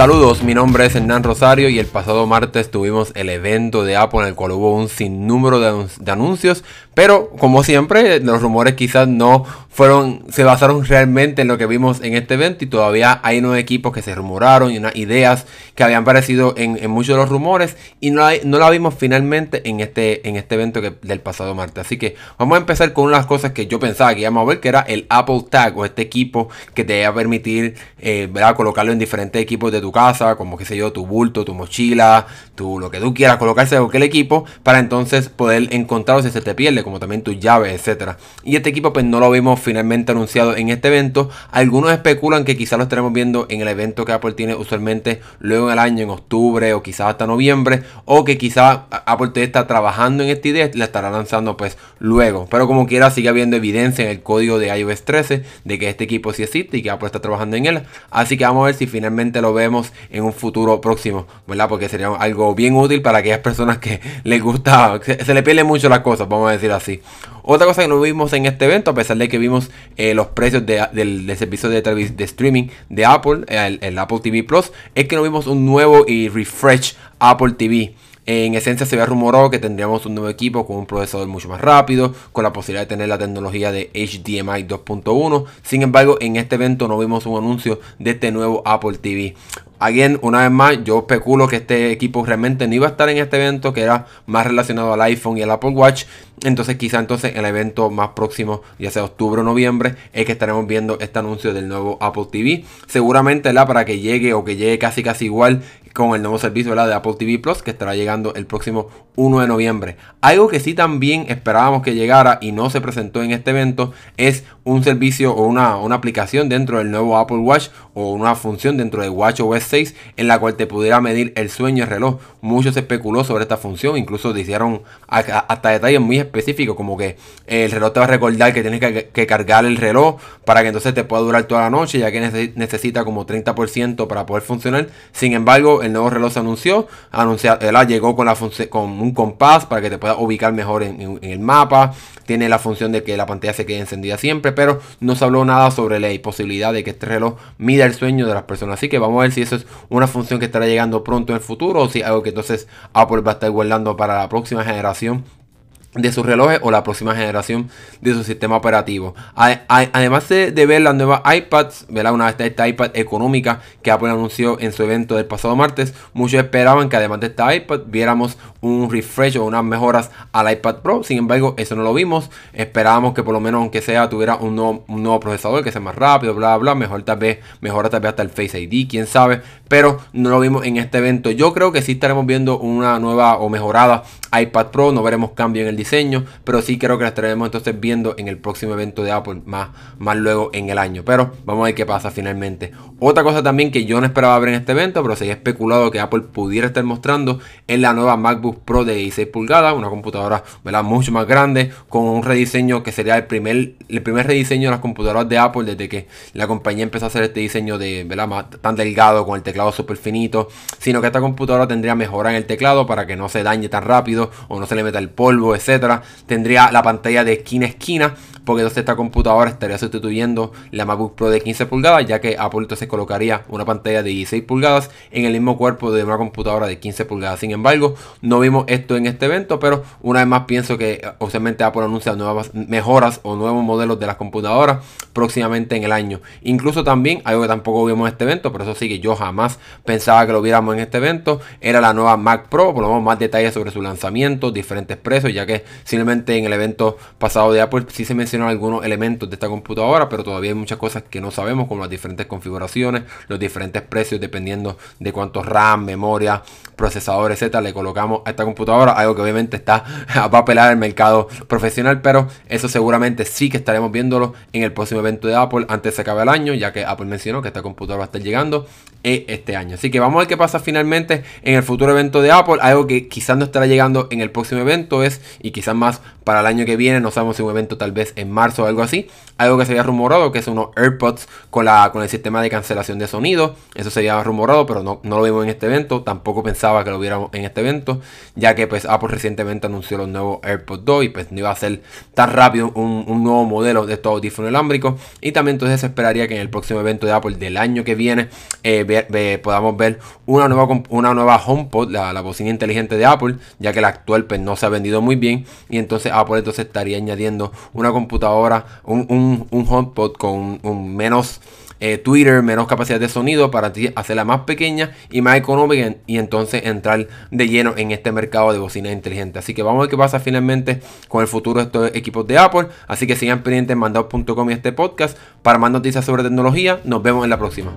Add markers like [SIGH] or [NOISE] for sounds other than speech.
Saludos, mi nombre es Hernán Rosario y el pasado martes tuvimos el evento de Apple en el cual hubo un sinnúmero de, anuncios, pero como siempre los rumores quizás no fueron, se basaron realmente en lo que vimos en este evento y todavía hay unos equipos que se rumoraron y unas ideas que habían aparecido en, muchos de los rumores y no, la vimos finalmente en este, en este evento del pasado martes. Así que vamos a empezar con una de las cosas que yo pensaba que íbamos a ver, que era el Apple Tag o este equipo que te iba a permitir eh, colocarlo en diferentes equipos de tu casa, como que sé yo, tu bulto, tu mochila, tu, lo que tú quieras colocarse en cualquier equipo, para entonces poder encontrarlo si se te pierde, como también tus llaves, etcétera. Y este equipo pues no lo vimos finalmente anunciado en este evento. Algunos especulan que quizás lo estaremos viendo en el evento que Apple tiene usualmente luego en el año, en octubre o quizás hasta noviembre, o que quizás Apple está trabajando en esta idea y la estará lanzando pues luego. Pero como quiera sigue habiendo evidencia en el código de iOS 13 de que este equipo sí existe y que Apple está trabajando en él. Así que vamos a ver si finalmente lo vemos en un futuro próximo, ¿verdad? Porque sería algo bien útil para aquellas personas que [LAUGHS] les gusta, se, le pierden mucho las cosas, vamos a decir así. Otra cosa que no vimos en este evento, a pesar de que vimos eh, los precios del, servicio de, de, streaming de Apple, el Apple TV Plus, es que no vimos un nuevo y refresh Apple TV. En esencia se había rumorado que tendríamos un nuevo equipo con un procesador mucho más rápido, con la posibilidad de tener la tecnología de HDMI 2.1. Sin embargo, en este evento no vimos un anuncio de este nuevo Apple TV. Again, una vez más, yo especulo que este equipo realmente no iba a estar en este evento, que era más relacionado al iPhone y al Apple Watch. Entonces, quizá entonces el evento más próximo, ya sea octubre o noviembre, es que estaremos viendo este anuncio del nuevo Apple TV. Seguramente, la para que llegue o que llegue casi casi igual con el nuevo servicio de Apple TV Plus, que estará llegando el próximo 1 de noviembre. Algo que sí también esperábamos que llegara y no se presentó en este evento es un servicio o una, una aplicación dentro del nuevo Apple Watch o una función dentro de WatchOS 6 en la cual te pudiera medir el sueño el reloj. Muchos especuló sobre esta función, incluso te hicieron hasta detalles muy específicos como que el reloj te va a recordar que tienes que, cargar el reloj para que entonces te pueda durar toda la noche ya que necesita como 30% para poder funcionar. Sin embargo, el nuevo reloj se anunció, anuncia, llegó con, la con un compás para que te puedas ubicar mejor en, el mapa. Tiene la función de que la pantalla se quede encendida siempre, pero no se habló nada sobre la posibilidad de que este reloj mida el sueño de las personas. Así que vamos a ver si eso es una función que estará llegando pronto en el futuro o si algo que entonces Apple va a estar guardando para la próxima generación de sus relojes o la próxima generación de su sistema operativo. Además de, ver las nuevas iPads, una esta, esta iPad económica que Apple anunció en su evento del pasado martes, muchos esperaban que además de esta iPad viéramos un refresh o unas mejoras al iPad Pro. Sin embargo, eso no lo vimos. Esperábamos que por lo menos aunque sea tuviera un nuevo, procesador que sea más rápido, bla bla, mejor tal vez, mejora tal vez hasta el Face ID, quién sabe, pero no lo vimos en este evento. Yo creo que sí estaremos viendo una nueva o mejorada iPad Pro, no veremos cambio en el diseño, pero sí creo que la estaremos entonces viendo en el próximo evento de Apple más, más luego en el año. Pero vamos a ver qué pasa finalmente. Otra cosa también que yo no esperaba ver en este evento, pero se había especulado que Apple pudiera estar mostrando es la nueva MacBook Pro de 16 pulgadas, una computadora ¿verdad? mucho más grande, con un rediseño que sería el primer, el primer rediseño de las computadoras de Apple desde que la compañía empezó a hacer este diseño de ¿verdad? tan delgado con el teclado súper finito, sino que esta computadora tendría mejora en el teclado para que no se dañe tan rápido o no se le meta el polvo, Tendría la pantalla de esquina a esquina, porque entonces esta computadora estaría sustituyendo la MacBook Pro de 15 pulgadas, ya que Apple entonces colocaría una pantalla de 16 pulgadas en el mismo cuerpo de una computadora de 15 pulgadas. Sin embargo, no vimos esto en este evento, pero una vez más pienso que obviamente Apple anuncia nuevas mejoras o nuevos modelos de las computadoras próximamente en el año. Incluso también, algo que tampoco vimos en este evento, pero eso sí que yo jamás pensaba que lo viéramos en este evento, era la nueva Mac Pro, por lo menos más detalles sobre su lanzamiento, diferentes precios, ya que simplemente en el evento pasado de Apple sí se mencionó algunos elementos de esta computadora, pero todavía hay muchas cosas que no sabemos, como las diferentes configuraciones, los diferentes precios dependiendo de cuántos RAM, memoria, procesador, etcétera, le colocamos a esta computadora, algo que obviamente está [LAUGHS] a apelar al mercado profesional, pero eso seguramente sí que estaremos viéndolo en el próximo evento de Apple antes que acabe el año, ya que Apple mencionó que esta computadora va a estar llegando este año. Así que vamos a ver qué pasa finalmente en el futuro evento de Apple, algo que quizás no estará llegando en el próximo evento es, y quizás más para el año que viene, no sabemos si un evento tal vez en marzo o algo así. Algo que se había rumorado, que es unos AirPods con, la, con el sistema de cancelación de sonido. Eso se había rumorado, pero no, no lo vimos en este evento. Tampoco pensaba que lo viéramos en este evento, ya que pues Apple recientemente anunció los nuevos AirPods 2 y pues no iba a ser tan rápido un, nuevo modelo de estos audífonos inalámbricos. Y también entonces se esperaría que en el próximo evento de Apple del año que viene eh, podamos ver una nueva, una nueva HomePod, la, la bocina inteligente de Apple, ya que la actual pues no se ha vendido muy bien. Y entonces Apple entonces estaría añadiendo una computadora, un, un, un HomePod con un, menos eh, Twitter, menos capacidad de sonido para hacerla más pequeña y más económica y entonces entrar de lleno en este mercado de bocinas inteligentes. Así que vamos a ver qué pasa finalmente con el futuro de estos equipos de Apple. Así que sigan pendientes en mandados.com y este podcast para más noticias sobre tecnología. Nos vemos en la próxima.